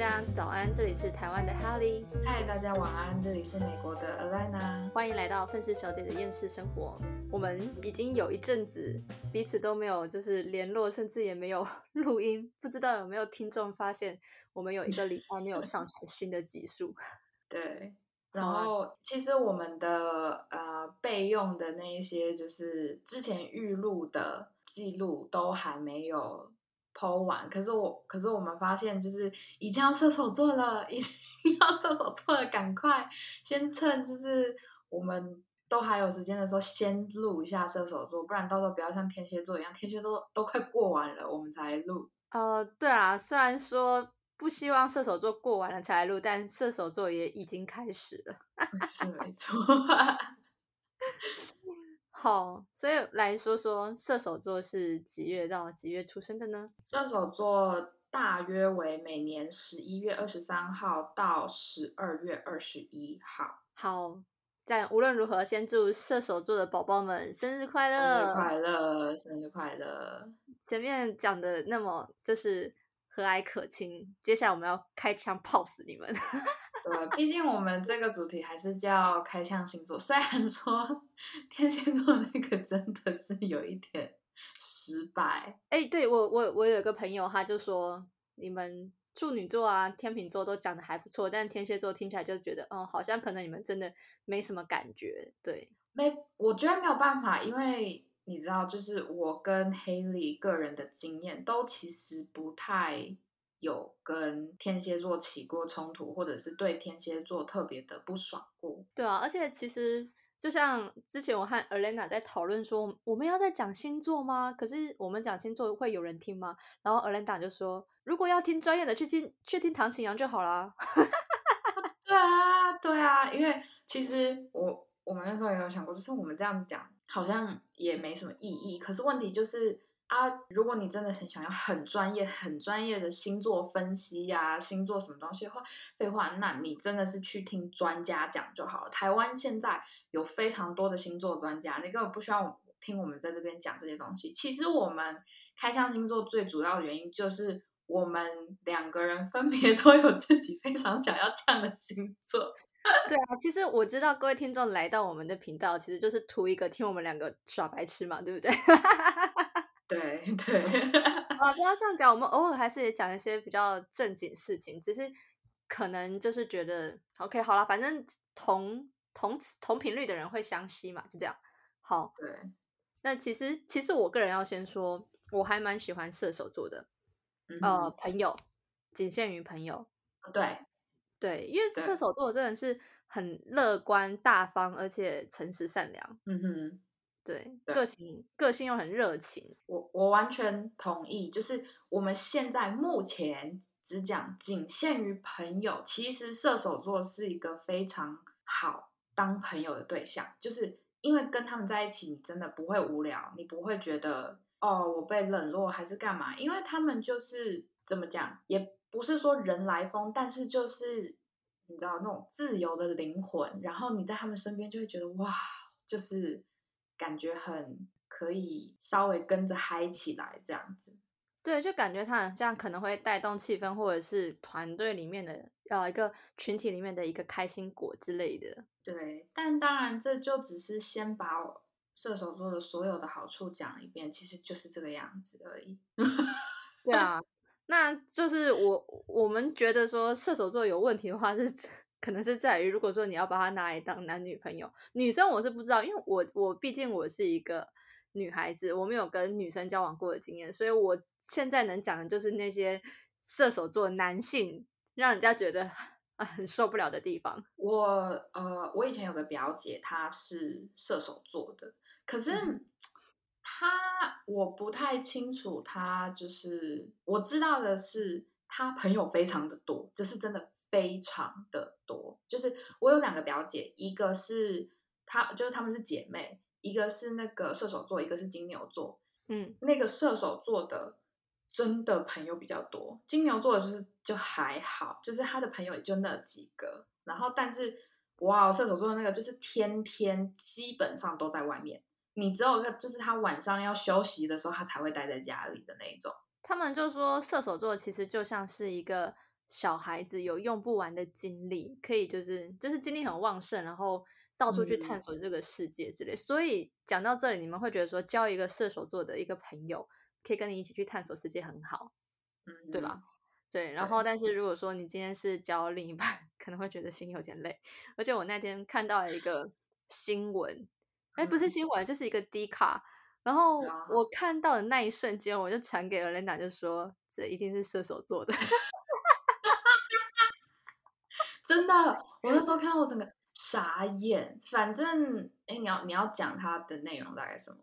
家早安，这里是台湾的哈利。嗨，大家晚安，这里是美国的 Alana。欢迎来到愤世小姐的厌世生活。我们已经有一阵子彼此都没有就是联络，甚至也没有录音，不知道有没有听众发现我们有一个礼拜没有上传新的集数。对，然后其实我们的呃备用的那一些就是之前预录的记录都还没有。剖完，可是我，可是我们发现，就是已经要射手座了，已经 要射手座了，赶快先趁就是我们都还有时间的时候，先录一下射手座，不然到时候不要像天蝎座一样，天蝎座都快过完了，我们才录。呃，对啊，虽然说不希望射手座过完了才录，但射手座也已经开始了，是没错。好，所以来说说射手座是几月到几月出生的呢？射手座大约为每年十一月二十三号到十二月二十一号。好，但无论如何，先祝射手座的宝宝们生日快乐！生日快乐，生日快乐！前面讲的那么就是和蔼可亲，接下来我们要开枪炮死你们！对，毕竟我们这个主题还是叫开向星座。虽然说天蝎座那个真的是有一点失败。哎，对我我我有一个朋友，他就说你们处女座啊、天秤座都讲的还不错，但天蝎座听起来就觉得，嗯，好像可能你们真的没什么感觉。对，没，我觉得没有办法，因为你知道，就是我跟 Haley 个人的经验都其实不太。有跟天蝎座起过冲突，或者是对天蝎座特别的不爽过。对啊，而且其实就像之前我和 Elena 在讨论说，我们要在讲星座吗？可是我们讲星座会有人听吗？然后 Elena 就说，如果要听专业的，去听去听唐启阳就好啦。对啊，对啊，因为其实我我们那时候也有想过，就是我们这样子讲好像也没什么意义。可是问题就是。啊，如果你真的很想要很专业、很专业的星座分析呀，星座什么东西的话，废话，那你真的是去听专家讲就好了。台湾现在有非常多的星座专家，你根本不需要听我们在这边讲这些东西。其实我们开箱星座最主要的原因就是我们两个人分别 都有自己非常想要这样的星座。对啊，其实我知道各位听众来到我们的频道，其实就是图一个听我们两个耍白痴嘛，对不对？对对，啊，不要这样讲，我们偶尔还是也讲一些比较正经事情，只是可能就是觉得，OK，好了，反正同同同频率的人会相吸嘛，就这样。好，对。那其实其实我个人要先说，我还蛮喜欢射手座的，呃，朋友仅限于朋友。对对，因为射手座真的是很乐观、大方，而且诚实、善良。嗯哼。对，个性个性又很热情，我我完全同意。就是我们现在目前只讲仅限于朋友，其实射手座是一个非常好当朋友的对象，就是因为跟他们在一起，你真的不会无聊，你不会觉得哦我被冷落还是干嘛，因为他们就是怎么讲，也不是说人来疯，但是就是你知道那种自由的灵魂，然后你在他们身边就会觉得哇，就是。感觉很可以稍微跟着嗨起来这样子，对，就感觉他这样可能会带动气氛，或者是团队里面的呃一个群体里面的一个开心果之类的。对，但当然这就只是先把射手座的所有的好处讲一遍，其实就是这个样子而已。对啊，那就是我我们觉得说射手座有问题的话是。可能是在于，如果说你要把他拿来当男女朋友，女生我是不知道，因为我我毕竟我是一个女孩子，我没有跟女生交往过的经验，所以我现在能讲的就是那些射手座男性让人家觉得啊很受不了的地方。我呃，我以前有个表姐，她是射手座的，可是她我不太清楚，她就是我知道的是，她朋友非常的多，就是真的。非常的多，就是我有两个表姐，一个是她，就是她们是姐妹，一个是那个射手座，一个是金牛座。嗯，那个射手座的真的朋友比较多，金牛座的就是就还好，就是他的朋友也就那几个。然后，但是哇，射手座的那个就是天天基本上都在外面，你只有就是他晚上要休息的时候，他才会待在家里的那一种。他们就说射手座其实就像是一个。小孩子有用不完的精力，可以就是就是精力很旺盛，然后到处去探嗯索这个世界之类。所以讲到这里，你们会觉得说交一个射手座的一个朋友，可以跟你一起去探索世界很好，嗯，对吧？对，然后但是如果说你今天是交另一半，可能会觉得心有点累。而且我那天看到了一个新闻，哎，不是嗯新闻，就是一个 D 卡。然后啊我看到的那一瞬间，我就传给了 Linda，就说这一定是射手座的。真的，我那时候看到我整个傻眼。反正，哎，你要你要讲它的内容大概什么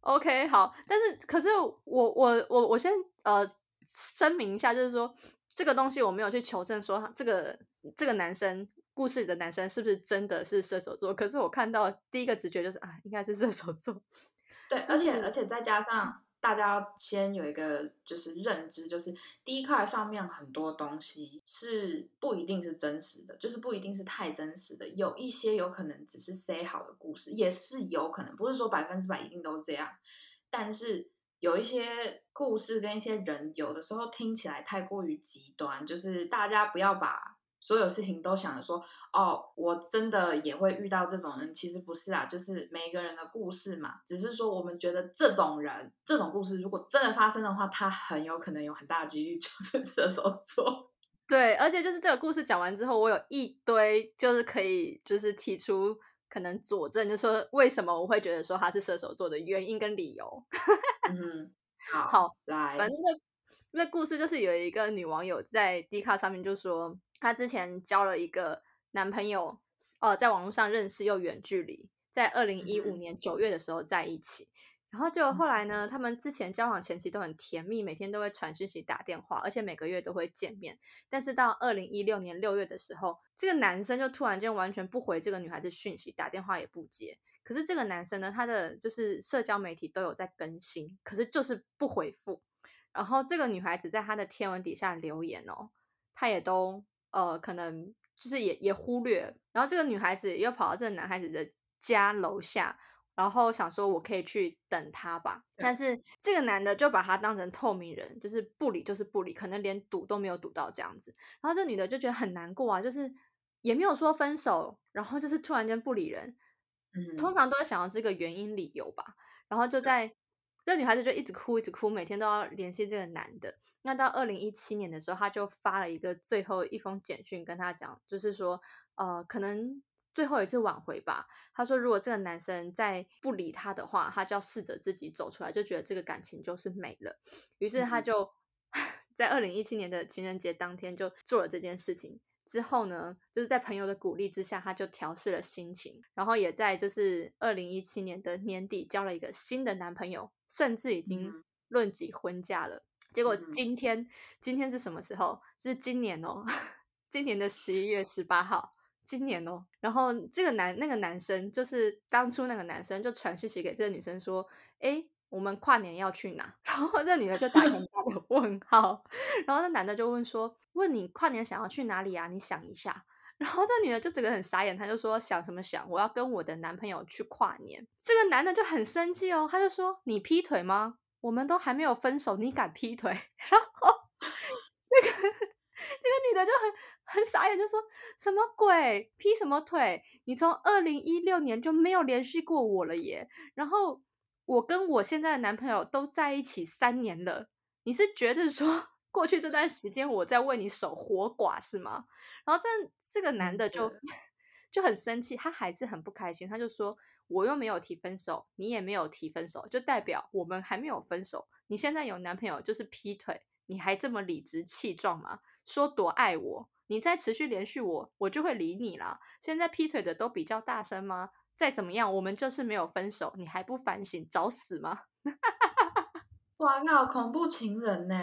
？OK，好，但是可是我我我我先呃声明一下，就是说这个东西我没有去求证说这个这个男生故事里的男生是不是真的是射手座，可是我看到第一个直觉就是啊，应该是射手座。对，就是而且而且再加上大家先有一个就是认知，就是 D 卡上面很多东西是不一定是真实的，就是不一定是太真实的，有一些有可能只是 say 好的故事，也是有可能，不是说百分之百一定都是这样，但是。有一些故事跟一些人，有的时候听起来太过于极端，就是大家不要把所有事情都想着说，哦，我真的也会遇到这种人，其实不是啊，就是每一个人的故事嘛，只是说我们觉得这种人、这种故事，如果真的发生的话，他很有可能有很大的几率 就是射手座。对，而且就是这个故事讲完之后，我有一堆就是可以就是提出可能佐证，就说为什么我会觉得说他是射手座的原因跟理由。嗯，好，好来，反正那那故事就是有一个女网友在 D 卡上面就说，她之前交了一个男朋友，呃，在网络上认识又远距离，在二零一五嗯年九月的时候在一起。然后就后来呢，他们之前交往前期都很甜蜜，每天都会传讯息、打电话，而且每个月都会见面。但是到二零一六年六月的时候，这个男生就突然间完全不回这个女孩子讯息，打电话也不接。可是这个男生呢，他的就是社交媒体都有在更新，可是就是不回复。然后这个女孩子在他的天文底下留言哦，他也都呃可能就是也也忽略。然后这个女孩子又跑到这个男孩子的家楼下，然后想说我可以去等他吧。但是这个男的就把他当成透明人，就是不理就是不理，可能连堵都没有堵到这样子。然后这女的就觉得很难过啊，就是也没有说分手，然后就是突然间不理人。嗯通常都会想到这个原因理由吧，然后就在这女孩子就一直哭一直哭，每天都要联系这个男的。那到二零一七年的时候，她就发了一个最后一封简讯跟他讲，就是说，呃，可能最后一次挽回吧。他说，如果这个男生再不理她的话，她就要试着自己走出来，就觉得这个感情就是没了。于是他嗯就 在二零一七年的情人节当天就做了这件事情。之后呢，就是在朋友的鼓励之下，他就调试了心情，然后也在就是二零一七年的年底交了一个新的男朋友，甚至已经嗯论及婚嫁了。结果嗯今天，今天是什么时候？是今年哦，今年的十一月十八号，今年哦。然后这个男那个男生，就是当初那个男生就传讯息给这个女生说：“诶，我们跨年要去哪？” 然后这女的就打很大的问号，然后那男的就问说：“问你跨年想要去哪里啊？你想一下。”然后这女的就整个很傻眼，她就说：“想什么想？我要跟我的男朋友去跨年。”这个男的就很生气哦，他就说：“你劈腿吗？我们都还没有分手，你敢劈腿？” 然后那个 那个女的就很很傻眼，就说什么鬼劈什么腿？你从二零一六年就没有联系过我了耶。然后我跟我现在的男朋友都在一起三年了，你是觉得说过去这段时间我在为你守活寡是吗？然后这这个男的就的 就很生气，他还是很不开心，他就说我又没有提分手，你也没有提分手，就代表我们还没有分手。你现在有男朋友就是劈腿，你还这么理直气壮吗？说多爱我，你再持续连续我，我就会理你了。现在劈腿的都比较大声吗？再怎么样，我们就是没有分手，你还不反省，找死吗？哇，那恐怖情人呢？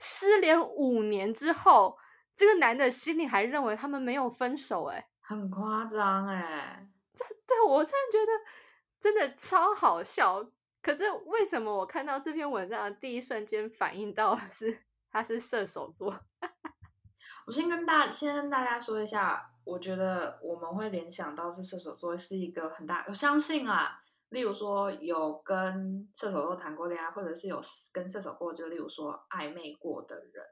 失联五年之后，这个男的心里还认为他们没有分手、欸，很夸张哎。对我真的觉得真的超好笑。可是为什么我看到这篇文章的第一瞬间反应到的是他是射手座？我先跟大先跟大家说一下，我觉得我们会联想到是射手座是一个很大，我相信啊，例如说有跟射手座谈过恋爱，或者是有跟射手座就例如说暧昧过的人，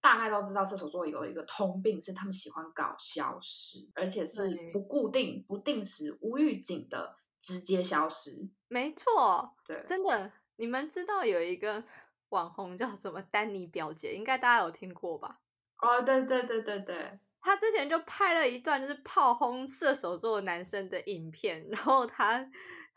大概都知道射手座有一个通病，是他们喜欢搞消失，而且是不固定、不定时、无预警的直接消失。没错，对，真的，你们知道有一个 网红叫什么丹尼表姐，应该大家有听过吧？哦，对对对对对，他之前就拍了一段就是炮轰射手座男生的影片，然后他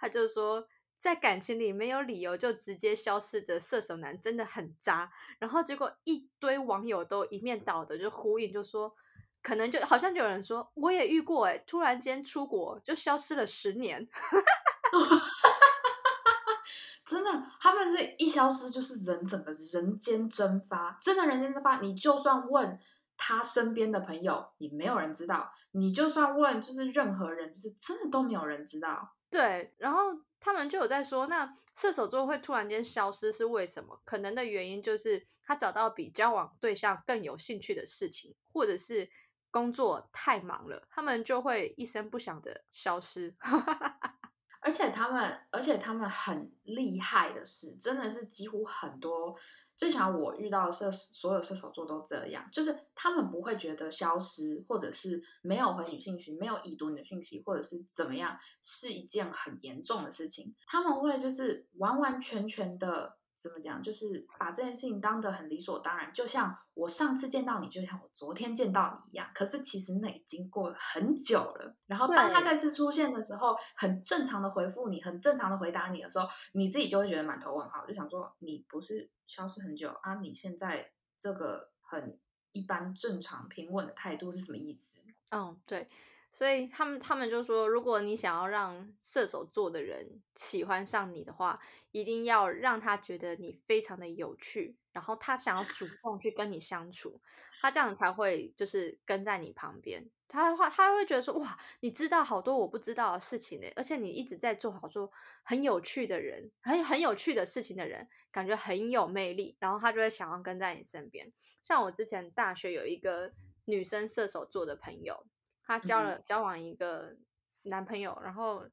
他就说。在感情里没有理由就直接消失的射手男真的很渣，然后结果一堆网友都一面倒的就呼应，就说可能就好像就有人说我也遇过哎，突然间出国就消失了十年，真的，他们是一消失就是人整个人间蒸发，真的人间蒸发。你就算问他身边的朋友，也没有人知道；你就算问就是任何人，就是真的都没有人知道。对，然后。他们就有在说，那射手座会突然间消失是为什么？可能的原因就是他找到比交往对象更有兴趣的事情，或者是工作太忙了，他们就会一声不响的消失。而且他们，而且他们很厉害的是，真的是几乎很多。至少我遇到的射所有射手座都这样，就是他们不会觉得消失，或者是没有回你讯息，没有已读你的讯息，或者是怎么样，是一件很严重的事情。他们会就是完完全全的。怎么讲？就是把这件事情当得很理所当然，就像我上次见到你，就像我昨天见到你一样。可是其实那已经过了很久了。然后当他再次出现的时候，很正常的回复你，很正常的回答你的时候，你自己就会觉得满头问号，就想说你不是消失很久啊？你现在这个很一般、正常、平稳的态度是什么意思？嗯，对。所以他们他们就说，如果你想要让射手座的人喜欢上你的话，一定要让他觉得你非常的有趣，然后他想要主动去跟你相处，他这样才会就是跟在你旁边。他的话，他会觉得说，哇，你知道好多我不知道的事情呢，而且你一直在做好多很有趣的人，很很有趣的事情的人，感觉很有魅力，然后他就会想要跟在你身边。像我之前大学有一个女生射手座的朋友。她交了交往一个男朋友，然后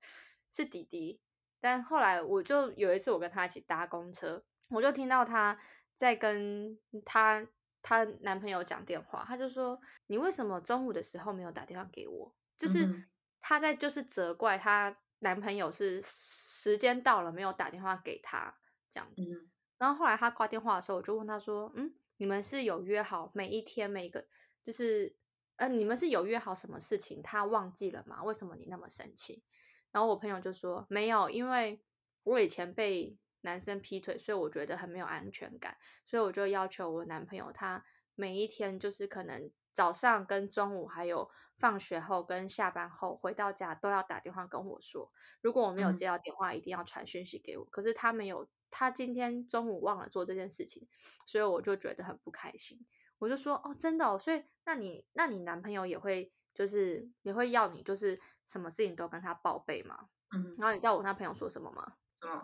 是弟弟，但后来我就有一次我跟她一起搭公车，我就听到她在跟她她男朋友讲电话，她就说：“你为什么中午的时候没有打电话给我？”就是她在就是责怪她男朋友是时间到了没有打电话给她这样子。然后后来她挂电话的时候，我就问她说：“嗯，你们是有约好每一天每个就是？”呃，你们是有约好什么事情？他忘记了吗？为什么你那么生气？然后我朋友就说没有，因为我以前被男生劈腿，所以我觉得很没有安全感，所以我就要求我男朋友，他每一天就是可能早上跟中午，还有放学后跟下班后回到家都要打电话跟我说，如果我没有接到电话，一定要传讯息给我。可是他没有，他今天中午忘了做这件事情，所以我就觉得很不开心。我就说哦，真的哦，所以那你那你男朋友也会就是也会要你就是什么事情都跟他报备吗？嗯，然后你知道我那朋友说什么吗？嗯，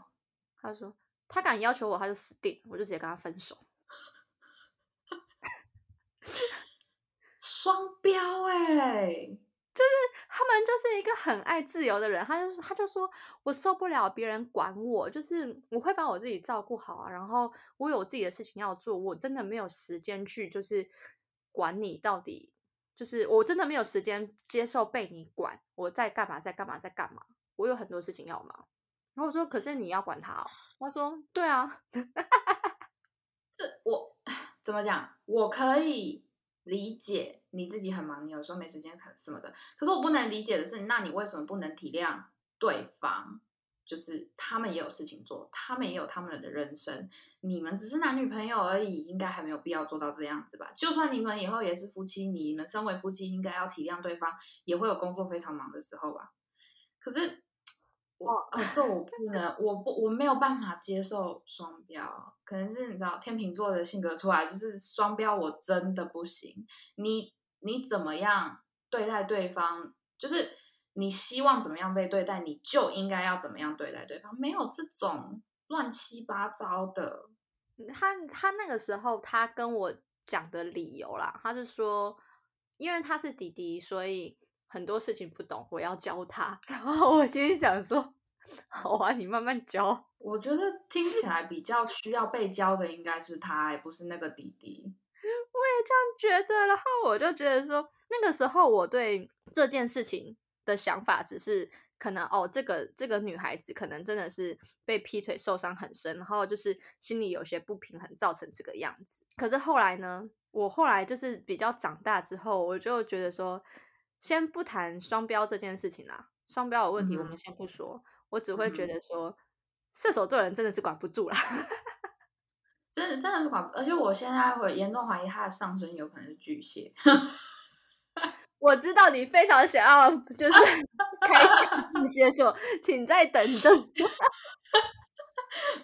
他说他敢要求我，他就死定，我就直接跟他分手。双标哎。就是他们就是一个很爱自由的人，他就他就说我受不了别人管我，就是我会把我自己照顾好啊，然后我有自己的事情要做，我真的没有时间去就是管你到底，就是我真的没有时间接受被你管，我在干嘛在干嘛在干嘛，我有很多事情要忙。然后我说可是你要管他哦，他说对啊，这我 怎么讲，我可以。理解你自己很忙，你有时候没时间看什么的。可是我不能理解的是，那你为什么不能体谅对方？就是他们也有事情做，他们也有他们的人生。你们只是男女朋友而已，应该还没有必要做到这样子吧？就算你们以后也是夫妻，你们身为夫妻，应该要体谅对方，也会有工作非常忙的时候吧？可是。我啊，这我不能，我不，我没有办法接受双标。可能是你知道天秤座的性格出来，就是双标，我真的不行。你你怎么样对待对方，就是你希望怎么样被对待，你就应该要怎么样对待对方，没有这种乱七八糟的。他他那个时候他跟我讲的理由啦，他是说，因为他是弟弟，所以。很多事情不懂，我要教他。然后我心里想说：“好 啊，你慢慢教。”我觉得听起来比较需要被教的应该是他，不是那个弟弟。我也这样觉得。然后我就觉得说，那个时候我对这件事情的想法只是。可能哦，这个这个女孩子可能真的是被劈腿受伤很深，然后就是心里有些不平衡，造成这个样子。可是后来呢，我后来就是比较长大之后，我就觉得说，先不谈双标这件事情啦，双标的问题我们先不说，我只会觉得说，射手座人真的是管不住啦，真的真的是管，而且我现在会严重怀疑他的上升有可能是巨蟹。我知道你非常想要就是 开启巨蟹座，请再等等。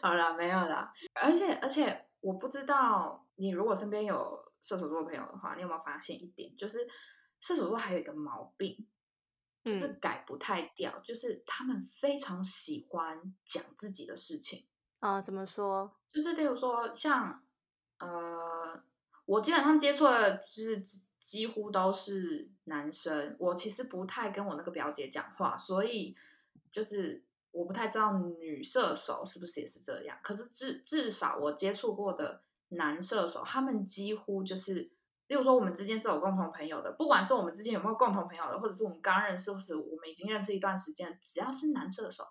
好了，没有啦。而且而且，我不知道你如果身边有射手座朋友的话，你有没有发现一点，就是射手座还有一个毛病，就是改不太掉，就是他们非常喜欢讲自己的事情啊。怎么说？就是例如说，像呃，我基本上接触的是。几乎都是男生，我其实不太跟我那个表姐讲话，所以就是我不太知道女射手是不是也是这样。可是至至少我接触过的男射手，他们几乎就是，例如说我们之间是有共同朋友的，不管是我们之间有没有共同朋友的，或者是我们刚认识，或是我们已经认识一段时间，只要是男射手，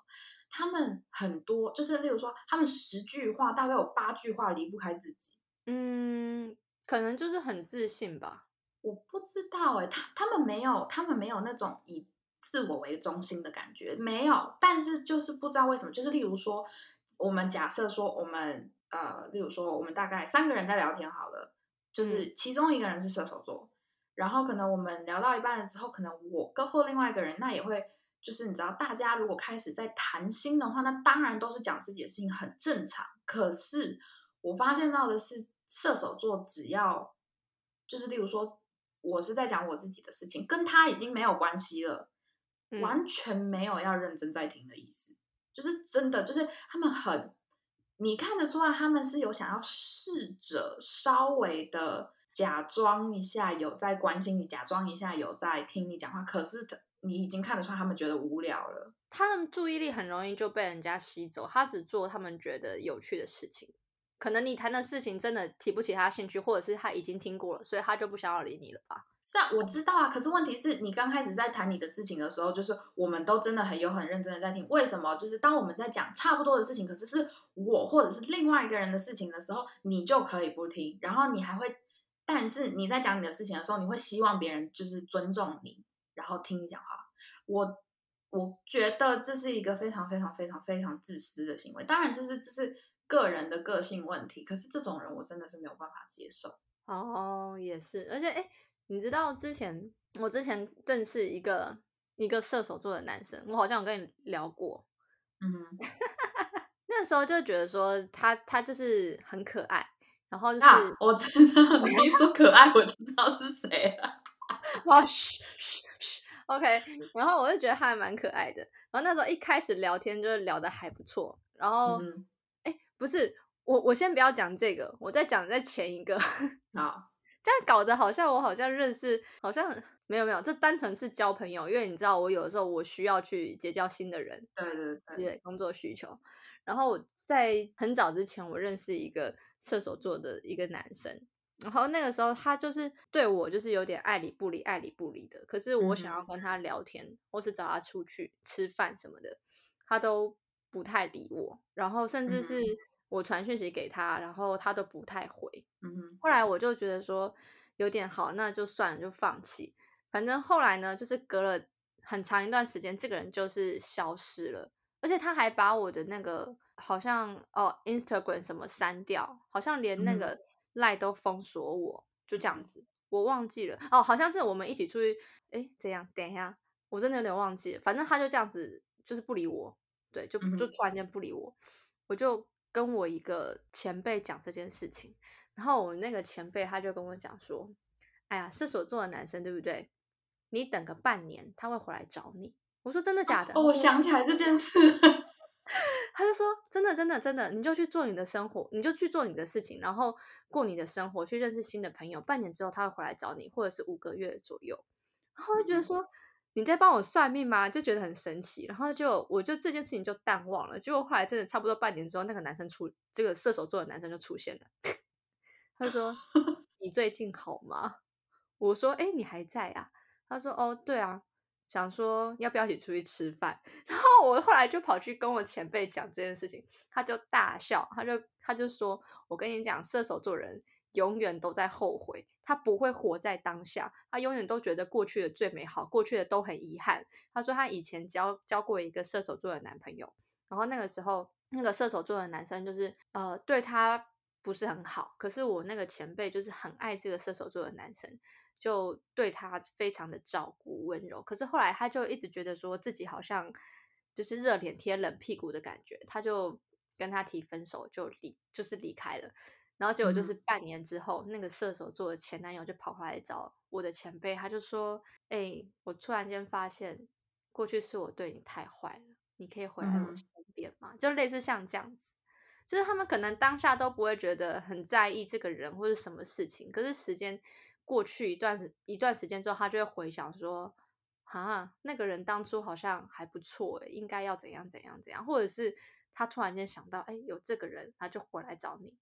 他们很多就是例如说，他们十句话大概有八句话离不开自己。嗯，可能就是很自信吧。我不知道哎，他他们没有，他们没有那种以自我为中心的感觉，没有。但是就是不知道为什么，就是例如说，我们假设说，我们呃，例如说，我们大概三个人在聊天好了，就是其中一个人是射手座，然后可能我们聊到一半了之后，可能我跟或另外一个人，那也会就是你知道，大家如果开始在谈心的话，那当然都是讲自己的事情，很正常。可是我发现到的是，射手座只要就是例如说。我是在讲我自己的事情，跟他已经没有关系了，完全没有要认真在听的意思。就是真的，就是他们很，你看得出来，他们是有想要试着稍微的假装一下有在关心你，假装一下有在听你讲话。可是你已经看得出来，他们觉得无聊了，他的注意力很容易就被人家吸走，他只做他们觉得有趣的事情。可能你谈的事情真的提不起他兴趣，或者是他已经听过了，所以他就不想要理你了吧？是啊，我知道啊。可是问题是你刚开始在谈你的事情的时候，就是我们都真的很有很认真的在听。为什么？就是当我们在讲差不多的事情，可是是我或者是另外一个人的事情的时候，你就可以不听，然后你还会，但是你在讲你的事情的时候，你会希望别人就是尊重你，然后听你讲话。我我觉得这是一个非常非常非常非常自私的行为。当然，就是这是。个人的个性问题，可是这种人我真的是没有办法接受。哦，也是，而且哎，你知道之前我之前认识一个一个射手座的男生，我好像有跟你聊过。嗯，那时候就觉得说他他就是很可爱，然后就是我知道你一说可爱我就知道是谁了。哇嘘嘘嘘，OK，然后我就觉得他还蛮可爱的。然后那时候一开始聊天就聊的还不错，然后。不是我，我先不要讲这个，我在讲在前一个。好，这样搞得好像我好像认识，好像没有没有，这单纯是交朋友。因为你知道，我有的时候我需要去结交新的人，对对对，工作需求。然后我在很早之前，我认识一个射手座的一个男生，然后那个时候他就是对我就是有点爱理不理、爱理不理的。可是我想要跟他聊天，或是找他出去吃饭什么的，他都不太理我，然后甚至是。我传讯息给他，然后他都不太回。嗯哼，后来我就觉得说有点好，那就算了，就放弃。反正后来呢，就是隔了很长一段时间，这个人就是消失了，而且他还把我的那个好像哦 Instagram 什么删掉，好像连那个赖都封锁我，就这样子。我忘记了哦，好像是我们一起出去，哎，怎样？等一下，我真的有点忘记了。反正他就这样子，就是不理我，对，就就突然间不理我，我就。跟我一个前辈讲这件事情，然后我那个前辈他就跟我讲说：“哎呀，射手座的男生对不对？你等个半年他会回来找你。”我说：“真的假的？”哦，我想起来这件事，他就说：“真的，真的，真的，你就去做你的生活，你就去做你的事情，然后过你的生活，去认识新的朋友。半年之后他会回来找你，或者是五个月左右。”然后就觉得说。你在帮我算命吗？就觉得很神奇，然后就我就这件事情就淡忘了。结果后来真的差不多半年之后，那个男生出这个射手座的男生就出现了。他说：“你最近好吗？”我说：“哎，你还在啊？”他说：“哦，对啊，想说要不要一起出去吃饭。”然后我后来就跑去跟我前辈讲这件事情，他就大笑，他就他就说：“我跟你讲，射手座人永远都在后悔，他不会活在当下，他永远都觉得过去的最美好，过去的都很遗憾。”他说他以前交交过一个射手座的男朋友，然后那个时候那个射手座的男生就是呃对他不是很好，可是我那个前辈就是很爱这个射手座的男生。就对他非常的照顾温柔，可是后来他就一直觉得说自己好像就是热脸贴冷屁股的感觉，他就跟他提分手，就离就是离开了。然后结果就是半年之后，那个射手座的前男友就跑回来找我的前辈，他就说：“哎，我突然间发现过去是我对你太坏了，你可以回来我身边吗？”就类似像这样子，就是他们可能当下都不会觉得很在意这个人或者什么事情，可是时间。过去一段时一段时间之后，他就会回想说：“啊，那个人当初好像还不错，应该要怎样怎样怎样。”或者是他突然间想到：“哎，有这个人，他就回来找你。”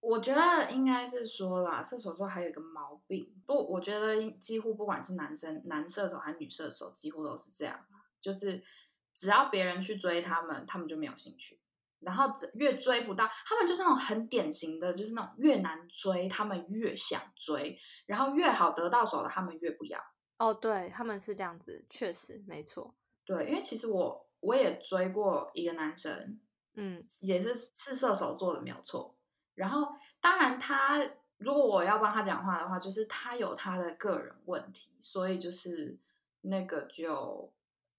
我觉得应该是说啦，射手座还有一个毛病，不，我觉得几乎不管是男生男射手还是女射手，几乎都是这样，就是只要别人去追他们，他们就没有兴趣。然后越追不到，他们就是那种很典型的，就是那种越难追，他们越想追，然后越好得到手的，他们越不要。哦，对，他们是这样子，确实没错。对，因为其实我我也追过一个男生，嗯，也是是射手座的，没有错。然后当然他如果我要帮他讲话的话，就是他有他的个人问题，所以就是那个就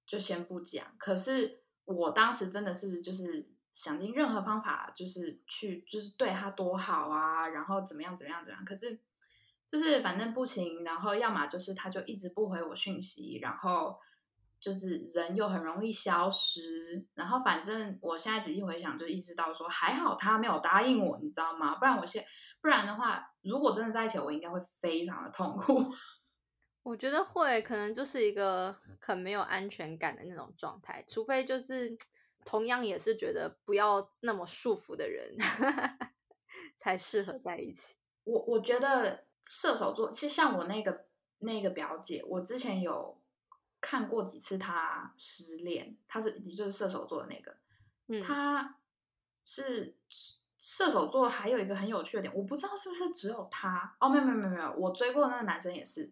就先不讲。可是我当时真的是就是。想尽任何方法，就是去，就是对他多好啊，然后怎么样怎么样怎么样。可是就是反正不行，然后要么就是他就一直不回我讯息，然后就是人又很容易消失。然后反正我现在仔细回想，就意识到说还好他没有答应我，你知道吗？不然我现不然的话，如果真的在一起，我应该会非常的痛苦。我觉得会，可能就是一个很没有安全感的那种状态，除非就是。同样也是觉得不要那么束缚的人，才适合在一起。我我觉得射手座，其实像我那个那个表姐，我之前有看过几次他失恋，他是就是射手座的那个，嗯，他是射手座，还有一个很有趣的点，我不知道是不是只有他哦，没有没有没有没有，我追过的那个男生也是，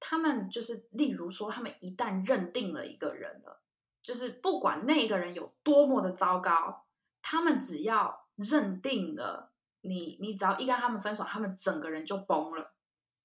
他们就是例如说，他们一旦认定了一个人了。就是不管那个人有多么的糟糕，他们只要认定了你，你只要一跟他们分手，他们整个人就崩了，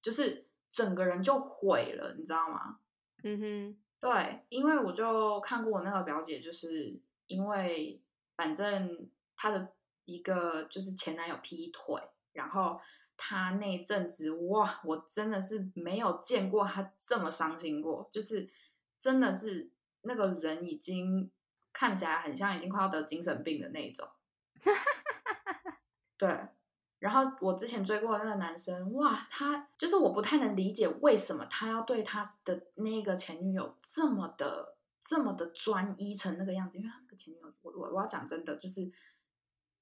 就是整个人就毁了，你知道吗？嗯哼，对，因为我就看过我那个表姐，就是因为反正她的一个就是前男友劈腿，然后她那阵子哇，我真的是没有见过她这么伤心过，就是真的是。那个人已经看起来很像已经快要得精神病的那种，对。然后我之前追过那个男生，哇，他就是我不太能理解为什么他要对他的那个前女友这么的这么的专一成那个样子，因为他那个前女友，我我我要讲真的，就是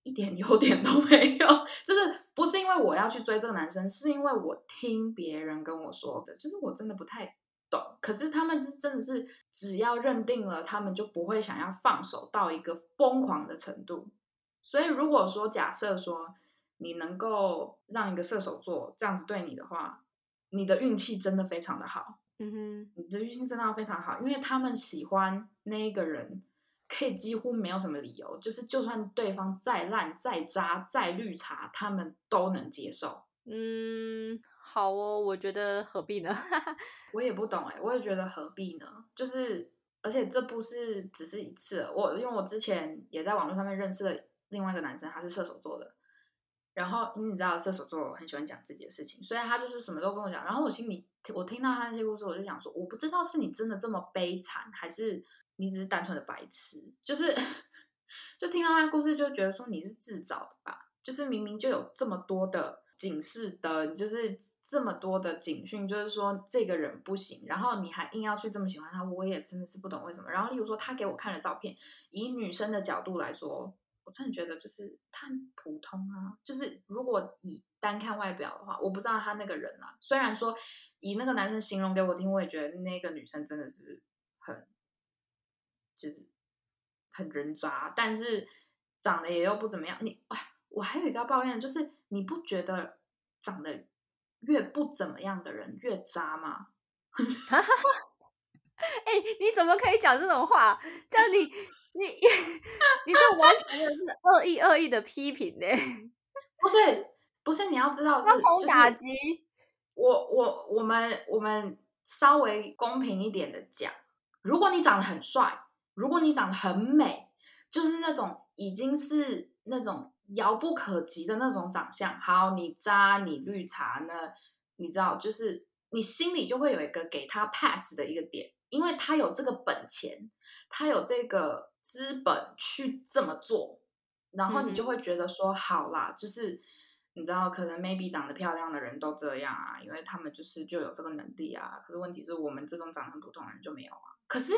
一点 优点都没有，就是不是因为我要去追这个男生，是因为我听别人跟我说的，就是我真的不太。懂，可是他们是真的是，只要认定了，他们就不会想要放手到一个疯狂的程度。所以，如果说假设说你能够让一个射手座这样子对你的话，你的运气真的非常的好。嗯哼，你的运气真的非常好，因为他们喜欢那一个人，可以几乎没有什么理由，就是就算对方再烂、再渣、再绿茶，他们都能接受。嗯。好哦，我觉得何必呢？我也不懂哎，我也觉得何必呢？就是，而且这不是只是一次。我因为我之前也在网络上面认识了另外一个男生，他是射手座的。然后你知道射手座很喜欢讲自己的事情，所以他就是什么都跟我讲。然后我心里我听到他那些故事，我就想说，我不知道是你真的这么悲惨，还是你只是单纯的白痴。就是 就听到他故事，就觉得说你是自找的吧？就是明明就有这么多的警示灯，就是。这么多的警讯，就是说这个人不行，然后你还硬要去这么喜欢他，我也真的是不懂为什么。然后，例如说他给我看了照片，以女生的角度来说，我真的觉得就是他很普通啊。就是如果以单看外表的话，我不知道他那个人啊。虽然说以那个男生形容给我听，我也觉得那个女生真的是很，就是很人渣，但是长得也又不怎么样。你哎，我还有一个抱怨，就是你不觉得长得越不怎么样的人越渣吗？哎，你怎么可以讲这种话？这样你你 你这完全的是 恶意恶意的批评呢？不是不是，你要知道是打击。我我我们我们稍微公平一点的讲，如果你长得很帅，如果你长得很美，就是那种已经是那种遥不可及的那种长相。好，你渣你绿茶呢？你知道，就是你心里就会有一个给他 pass 的一个点。因为他有这个本钱，他有这个资本去这么做，然后你就会觉得说，好啦，就是你知道，可能 maybe 长得漂亮的人都这样啊，因为他们就是就有这个能力啊。可是问题是我们这种长得很普通的人就没有啊。可是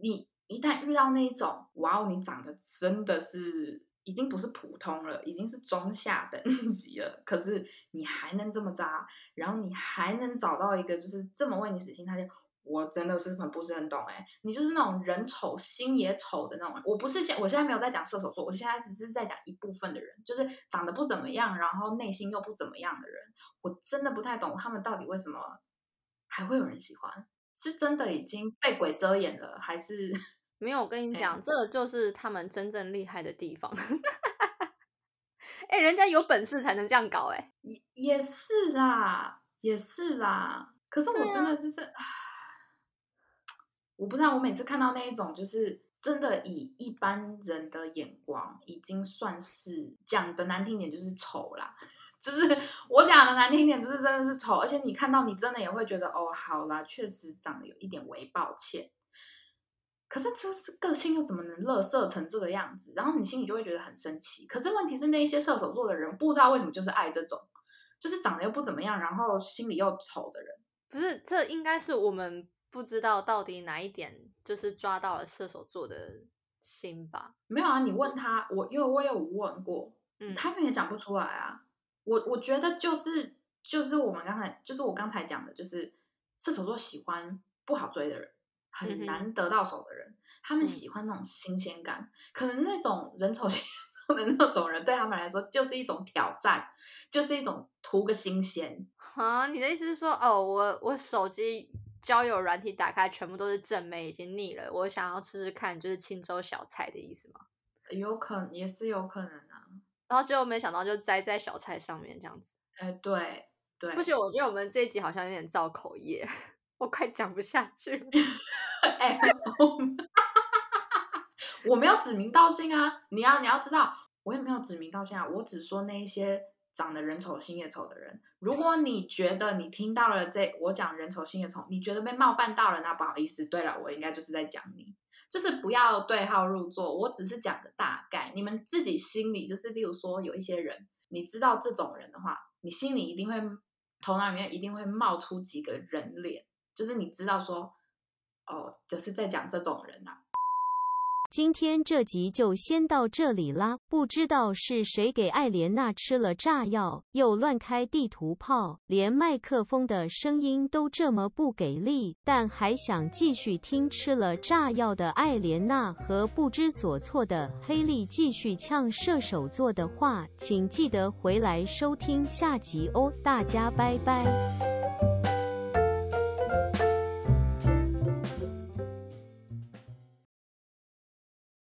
你一旦遇到那一种，哇哦，你长得真的是已经不是普通了，已经是中下等 级了，可是你还能这么渣，然后你还能找到一个就是这么为你死心塌地。我真的是很不是很懂哎，你就是那种人丑心也丑的那种。我不是现我现在没有在讲射手座，我现在只是在讲一部分的人，就是长得不怎么样，然后内心又不怎么样的人。我真的不太懂他们到底为什么还会有人喜欢，是真的已经被鬼遮眼了，还是 没有？我跟你讲，这就是他们真正厉害的地方。哎，人家有本事才能这样搞哎，也也是啦，也是啦。可是我真的就是。我不知道，我每次看到那一种，就是真的以一般人的眼光，已经算是讲的难听点就是丑啦。就是我讲的难听点，就是真的是丑。而且你看到，你真的也会觉得，哦，好啦，确实长得有一点微抱歉。可是这是个性又怎么能乐色成这个样子？然后你心里就会觉得很生气。可是问题是，那一些射手座的人不知道为什么就是爱这种，就是长得又不怎么样，然后心里又丑的人。不是，这应该是我们。不知道到底哪一点就是抓到了射手座的心吧？没有啊，你问他，我因为我有问过，嗯，他们也讲不出来啊。我我觉得就是就是我们刚才就是我刚才讲的，就是射手座喜欢不好追的人，很难得到手的人，他们喜欢那种新鲜感。可能那种人丑的那种人，对他们来说就是一种挑战，就是一种图个新鲜。啊，你的意思是说，哦，我我手机。交友软体打开，全部都是正妹，已经腻了。我想要试试看，就是青州小菜的意思吗？有可能，也是有可能啊。然后结果没想到，就栽在小菜上面这样子。哎，对对。不行，我觉得我们这一集好像有点造口业，我快讲不下去了。哎，我没有指名道姓啊！你要你要知道，我也没有指名道姓啊，我只说那一些。长得人丑心也丑的人，如果你觉得你听到了这我讲人丑心也丑，你觉得被冒犯到了，那不好意思。对了，我应该就是在讲你，就是不要对号入座。我只是讲个大概，你们自己心里就是，例如说有一些人，你知道这种人的话，你心里一定会头脑里面一定会冒出几个人脸，就是你知道说，哦，就是在讲这种人啊。今天这集就先到这里啦！不知道是谁给艾莲娜吃了炸药，又乱开地图炮，连麦克风的声音都这么不给力，但还想继续听吃了炸药的艾莲娜和不知所措的黑莉继续呛射手座的话，请记得回来收听下集哦！大家拜拜。